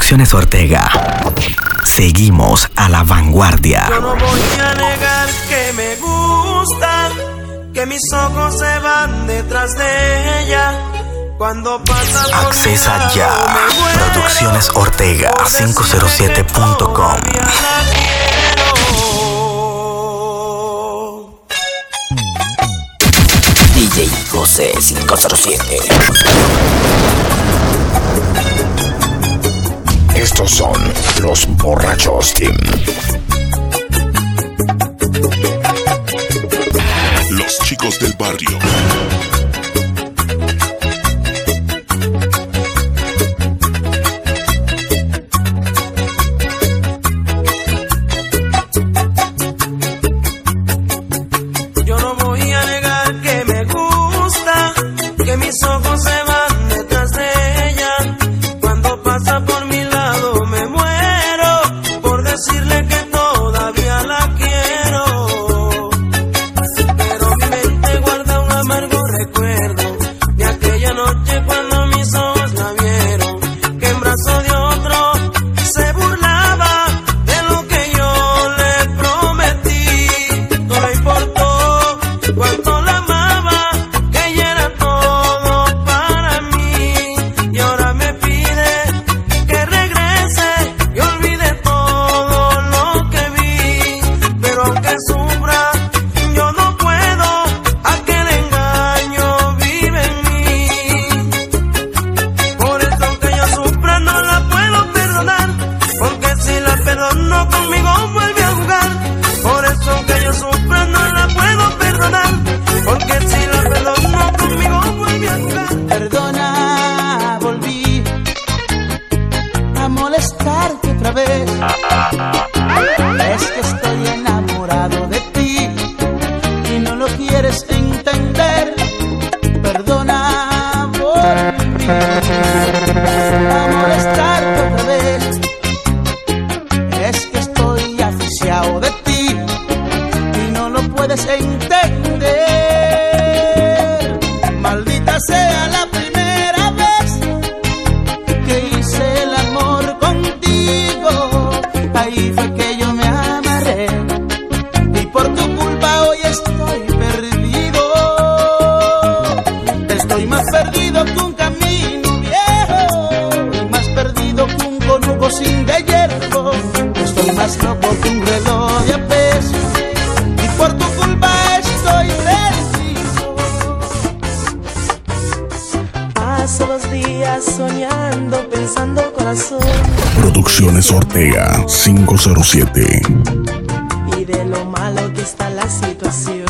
Producciones Ortega. Seguimos a la vanguardia. Yo no voy a negar que me gusta, que mis ojos se van detrás de ella. Cuando pasa por Accesa ya. Muero, Producciones Ortega 507.com. DJ José 507. Estos son los borrachos Team. Los chicos del barrio. recuerdo. 507. Y de lo malo que está la situación.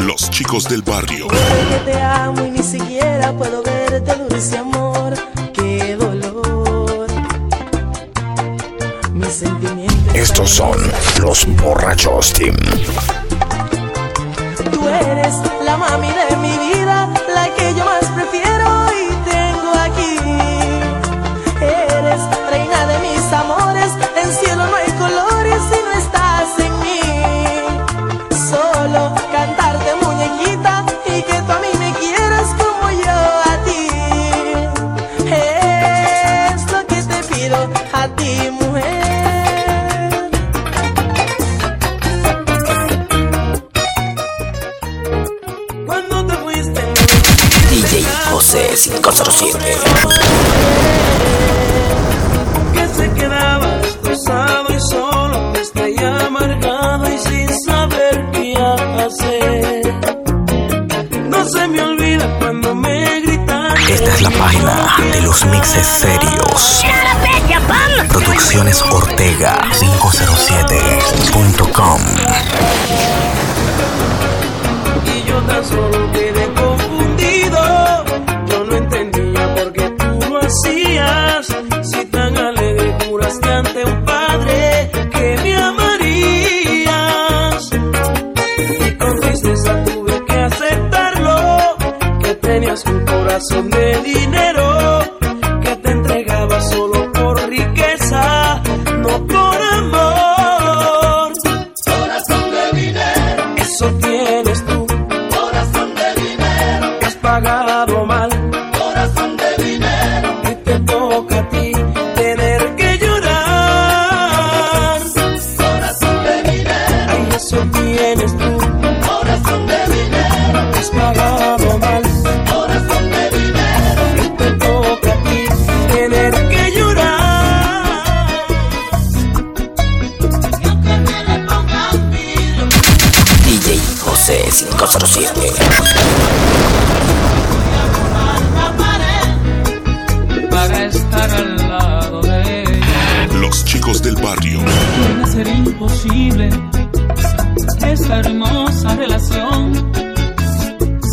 Los chicos del barrio. Que te amo y ni siquiera puedo verte, dulce amor. Qué dolor. Mis sentimientos. Estos son los borrachos, Tim. Tú eres la mami de mi vida, la que yo más prefiero. Liga.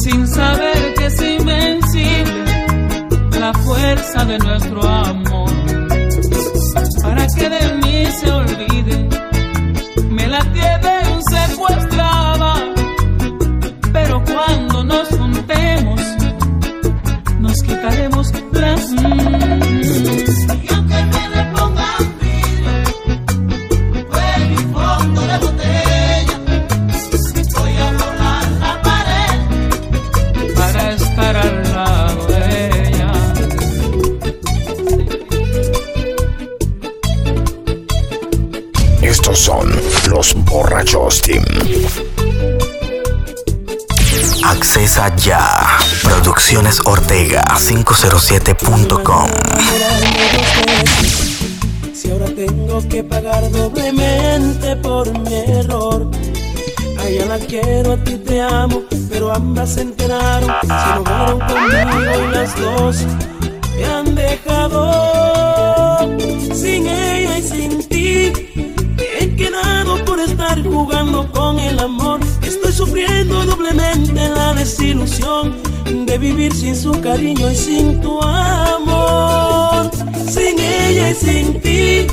Sin saber que es invencible la fuerza de nuestro amor. Para que de mí se olvide, los borrachos team. Accesa ya. Producciones Ortega 507.com. Si ahora tengo que pagar doblemente por mi error. A ella la quiero, a ti te amo, pero ambas se enteraron. Se enojaron conmigo y las dos me han dejado. Desilusión de vivir sin su cariño y sin tu amor. Sin ella y sin ti,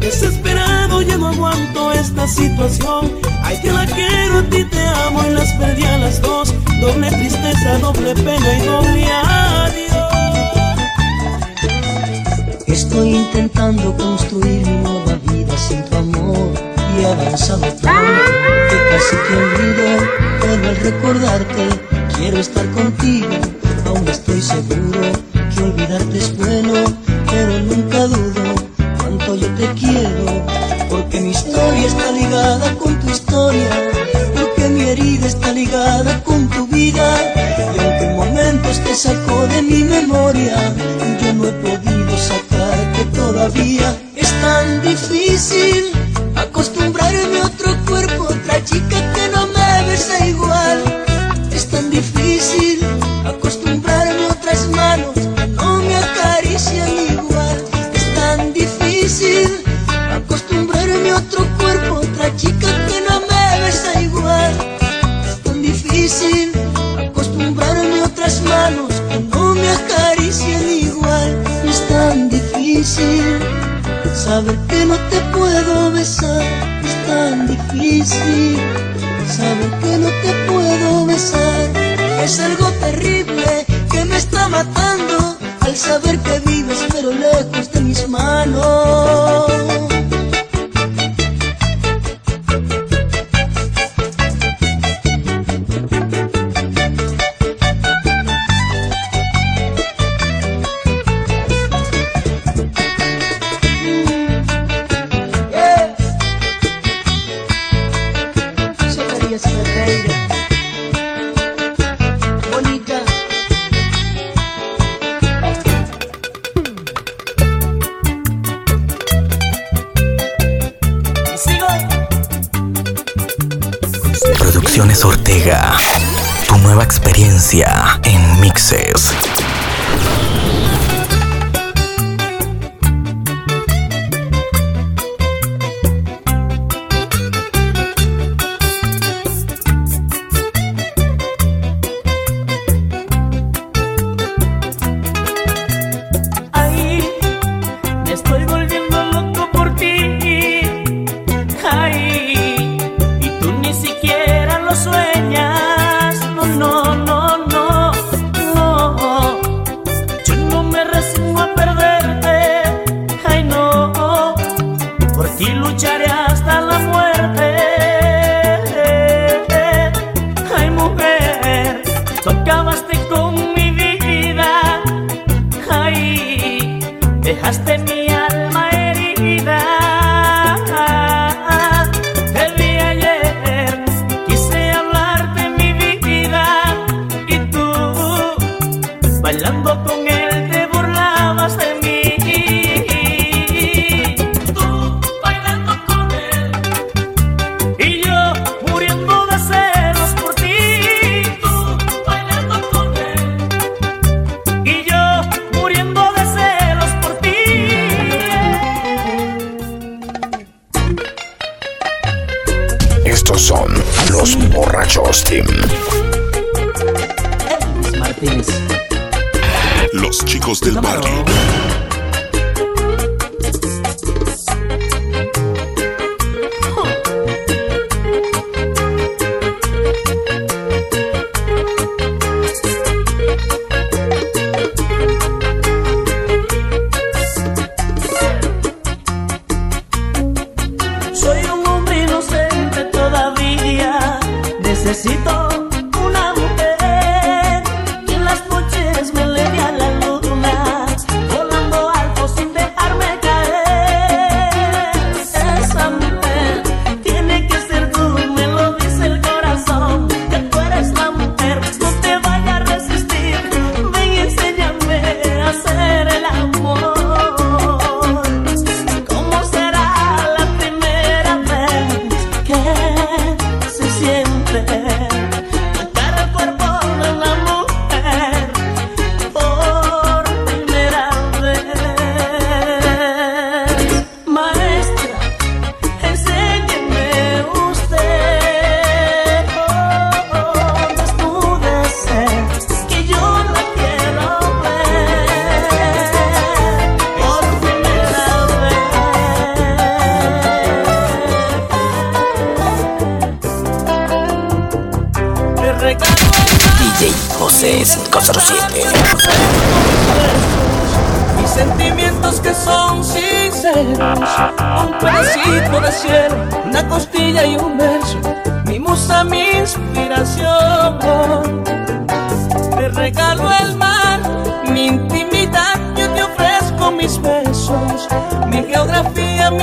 desesperado ya no aguanto esta situación. Ay, que la quiero, a ti te amo y las perdí a las dos. Doble tristeza, doble pena y doble adiós. Estoy intentando construir mi nueva vida sin tu amor y he avanzado tanto que casi te olvido. Pero al recordarte quiero estar contigo. Aún estoy seguro que olvidarte es bueno, pero nunca dudo cuánto yo te quiero. Porque mi historia está ligada con tu historia, porque mi herida está ligada con tu vida. Y aunque en momentos te sacó de mi memoria, saber que Ortega. Tu nueva experiencia en mixes. Bailando con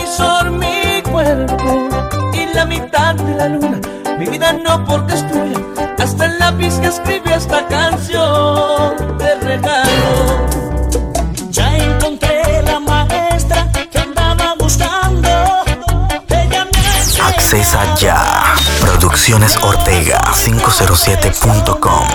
transmisor mi cuerpo y la mitad de la luna. Mi vida no porque es tuya, hasta el lápiz que escribe esta canción te regalo. Ya encontré la maestra que andaba buscando. Ella me Accesa ya. Producciones Ortega 507.com.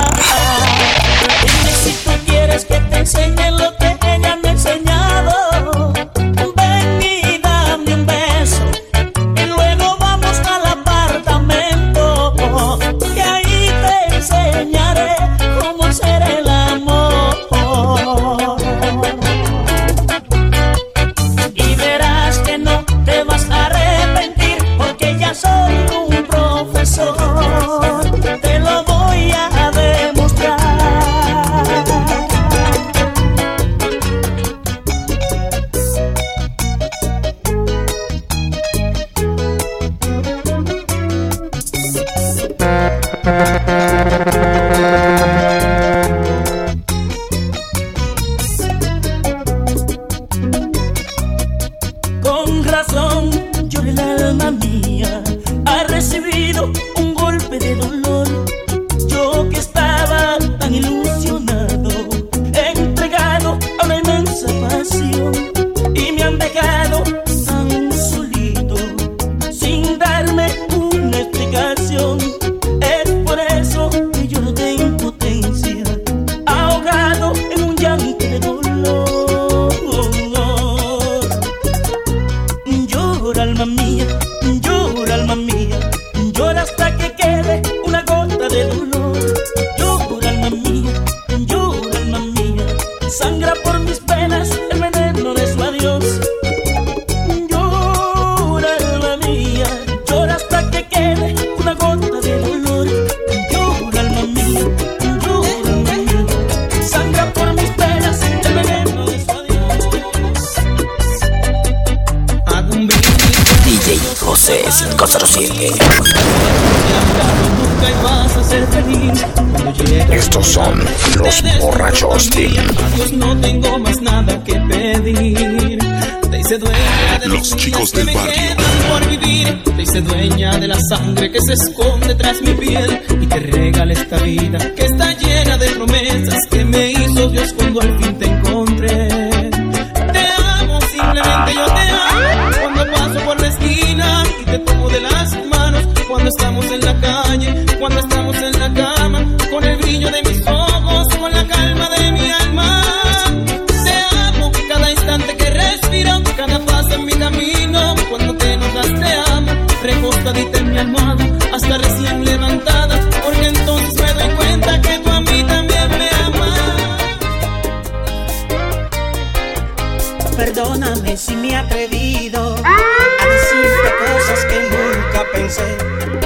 Estos son los borrachos team. No tengo más nada que pedir. Te hice dueña de los chicos del barrio. Por vivir. Te hice dueña de la sangre que se esconde tras mi piel y te regala esta vida que está llena de promesas que me hizo Dios cuando al fin te encontré. say.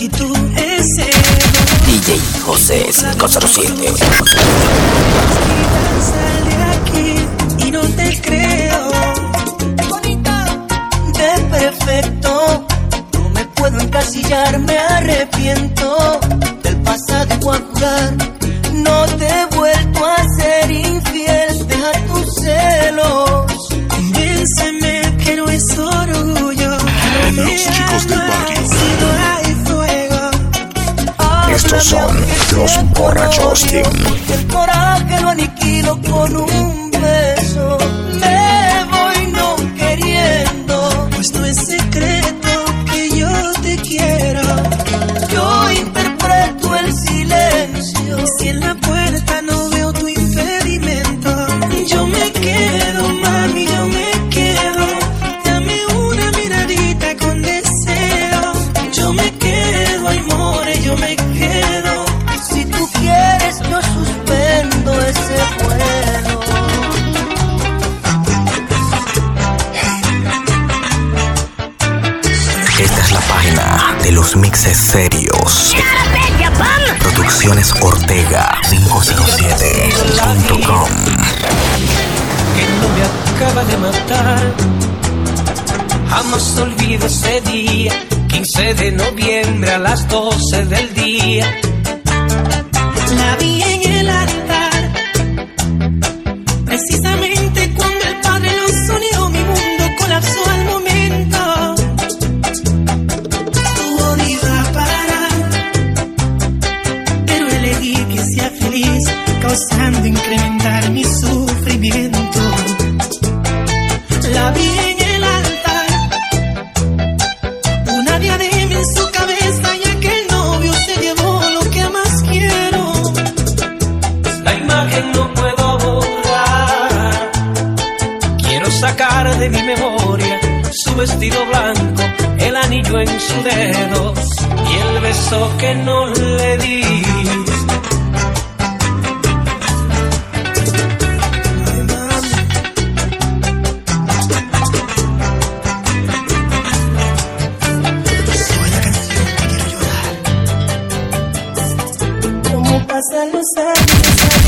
es. DJ José 507. Sal de aquí y no te creo. Bonita. De perfecto. No me puedo encasillar, me arrepiento. Del pasado. No te he vuelto a ser infiel. Deja tus celos. Convénceme que no es orgullo. Que no Los chicos de Estos son los borrachos, El coraje lo con un Romances Serios. Producciones Ortega 507.com. Que no me acaba de matar. Jamás olvido ese día, 15 de noviembre a las 12 del día. La vi en el altar en su dedo y el beso que no le di.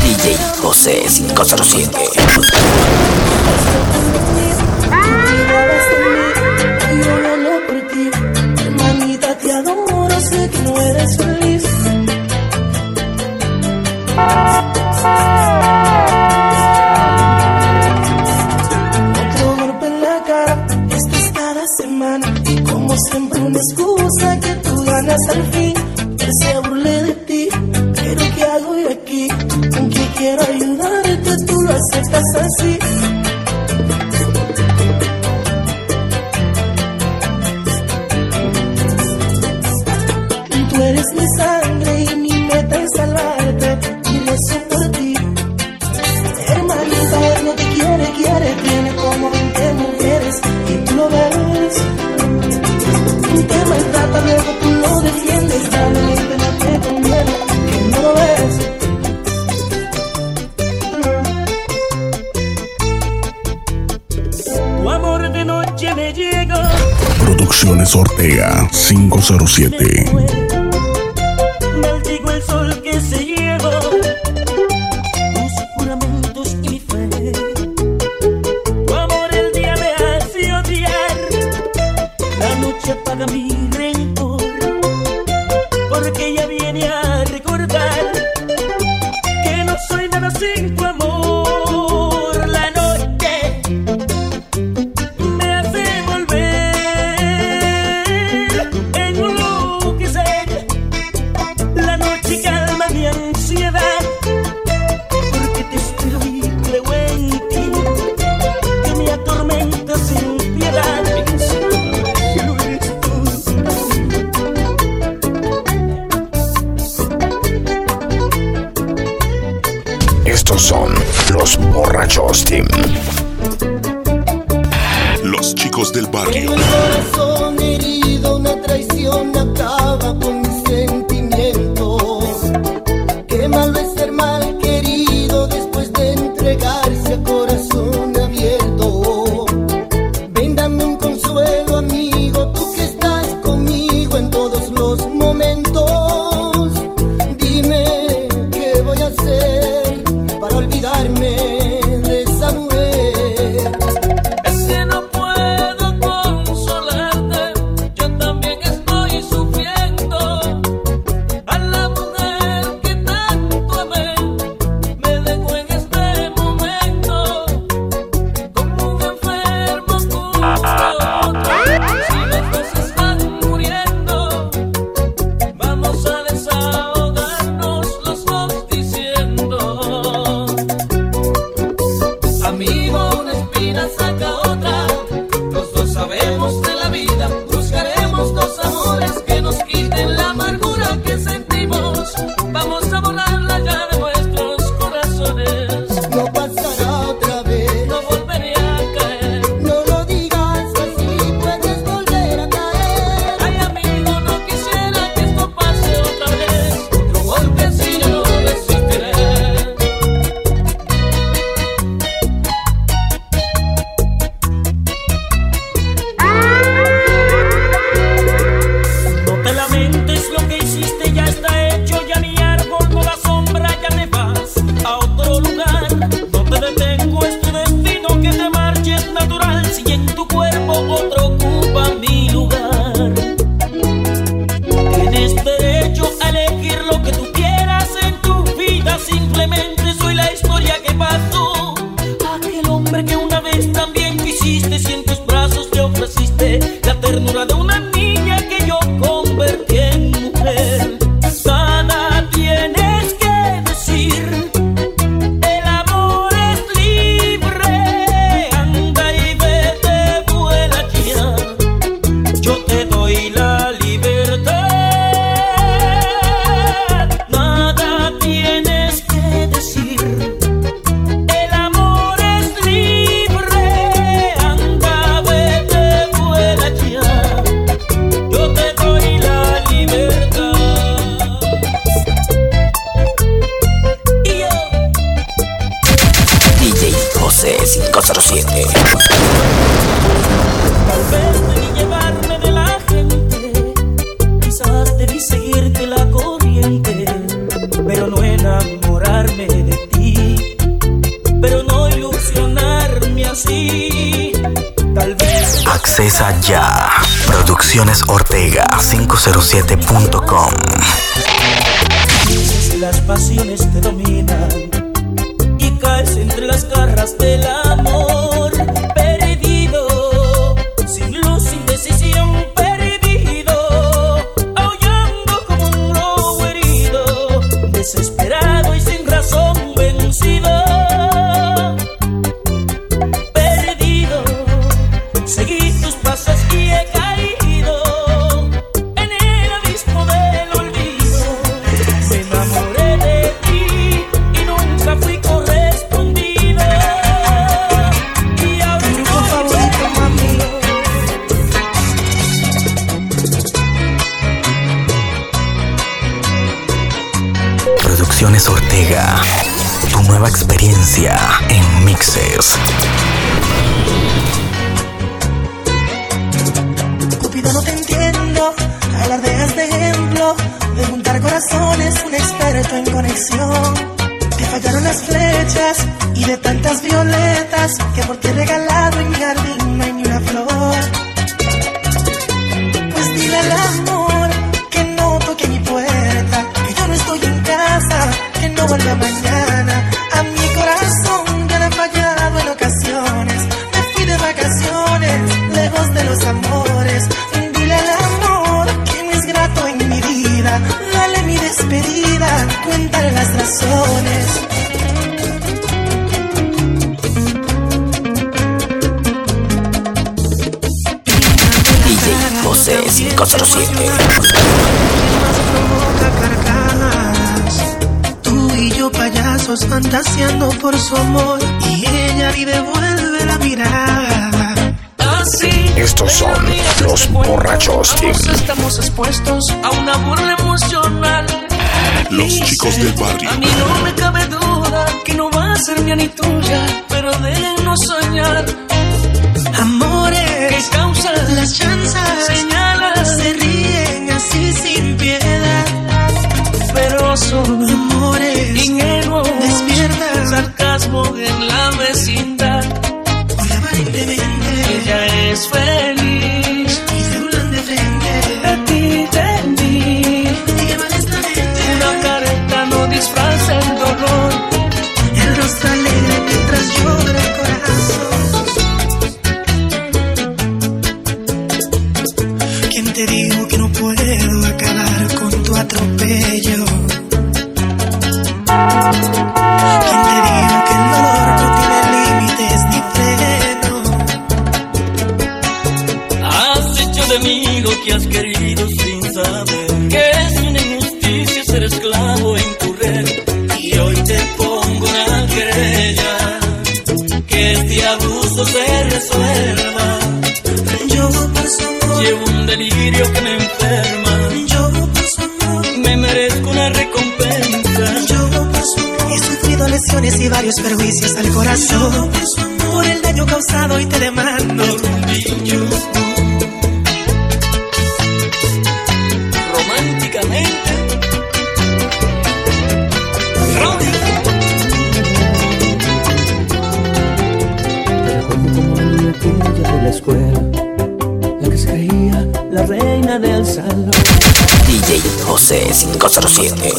DJ José 507 007. Son los borrachos Team. Los chicos del barrio. radio7.com. Las pasiones te dominan y caes entre las garras de la su amor y ella ni devuelve la mirada. Así Estos son los borrachos team. Estamos expuestos a un amor emocional. Los chicos del barrio. A mí no me cabe duda que no va a ser mía ni tuya vecindad. Ella es feliz. la que se creía la reina. DJ José 507.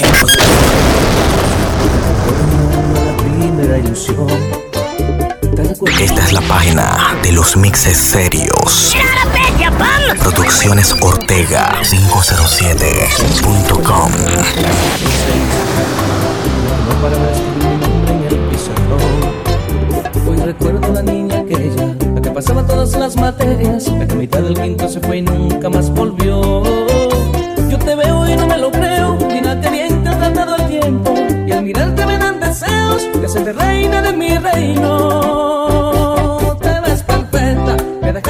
Esta es la página de los mixes serios. Producciones Ortega 507.com. Hoy recuerdo a la niña aquella, la que pasaba todas las materias, la que a mitad del quinto se fue y nunca más volvió. Yo te veo y no me lo creo, mira bien te ha tratado el tiempo, y al mirarte me dan deseos de ser reina de mi reino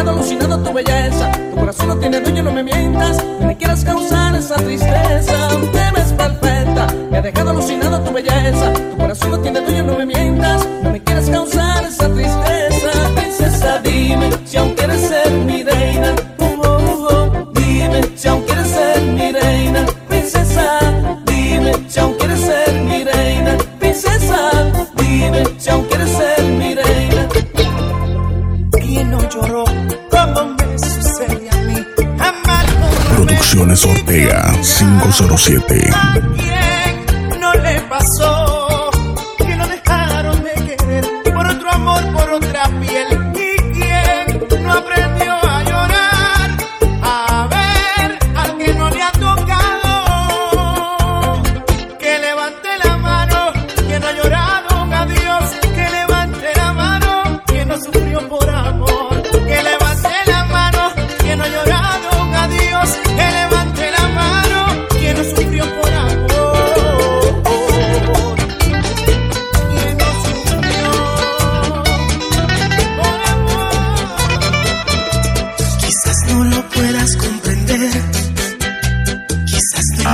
quedado alucinado tu belleza. Tu corazón no tiene dueño, no me mientas, no me quieras causar esa tristeza.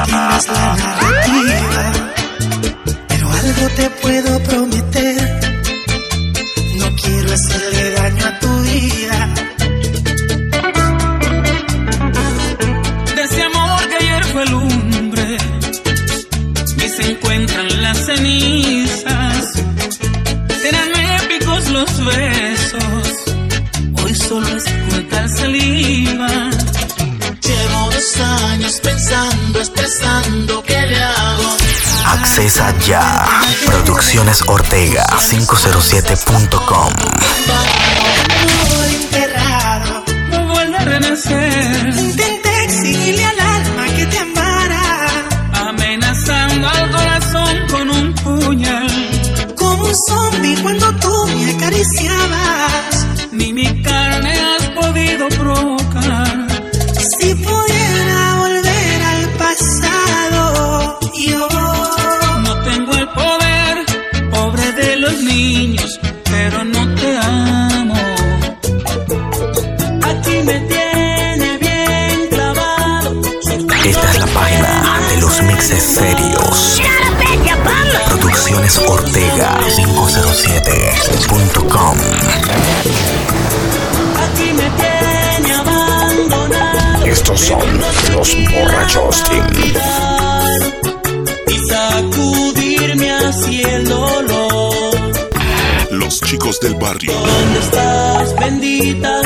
tienes la mentira, pero algo te puedo Ortega 507.com. Enterrado, no vuelve a renacer. Intenté exigirle al alma que te amara, amenazando al corazón con un puñal. Como un zombie cuando tú me acariciabas. Mixes serios. Producciones Ortega 507.com. Estos son los borrachos team. Y sacudirme así el dolor. Los chicos del barrio. ¿Dónde estás, bendita?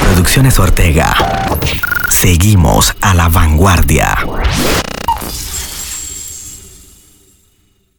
Producciones Ortega. Seguimos a la vanguardia.